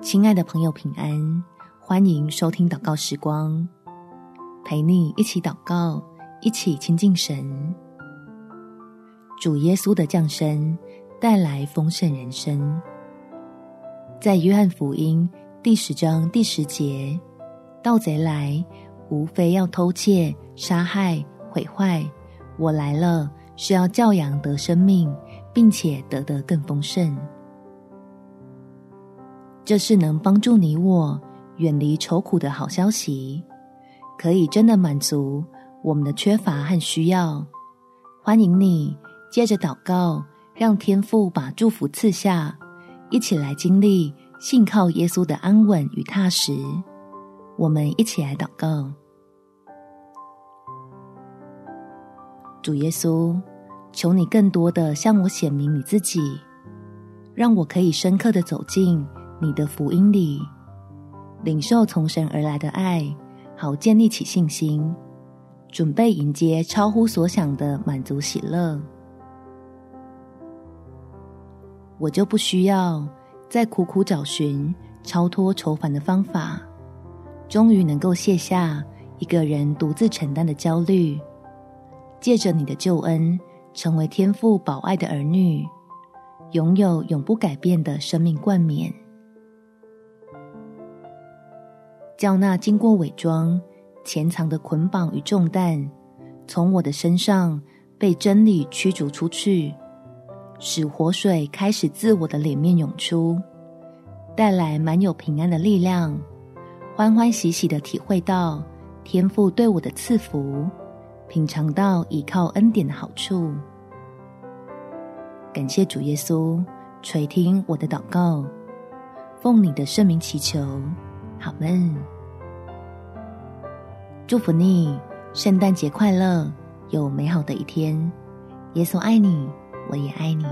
亲爱的朋友，平安！欢迎收听祷告时光，陪你一起祷告，一起亲近神。主耶稣的降生带来丰盛人生。在约翰福音第十章第十节，盗贼来，无非要偷窃、杀害、毁坏。我来了，是要教养得生命，并且得得更丰盛。这是能帮助你我远离愁苦的好消息，可以真的满足我们的缺乏和需要。欢迎你接着祷告，让天父把祝福赐下，一起来经历信靠耶稣的安稳与踏实。我们一起来祷告：主耶稣，求你更多的向我显明你自己，让我可以深刻的走进。你的福音里，领受从神而来的爱，好建立起信心，准备迎接超乎所想的满足喜乐。我就不需要再苦苦找寻超脱愁烦的方法，终于能够卸下一个人独自承担的焦虑，借着你的救恩，成为天父宝爱的儿女，拥有永不改变的生命冠冕。叫那经过伪装、潜藏的捆绑与重担，从我的身上被真理驱逐出去，使活水开始自我的脸面涌出，带来满有平安的力量，欢欢喜喜的体会到天父对我的赐福，品尝到倚靠恩典的好处。感谢主耶稣垂听我的祷告，奉你的圣名祈求。好们，祝福你，圣诞节快乐，有美好的一天。耶稣爱你，我也爱你。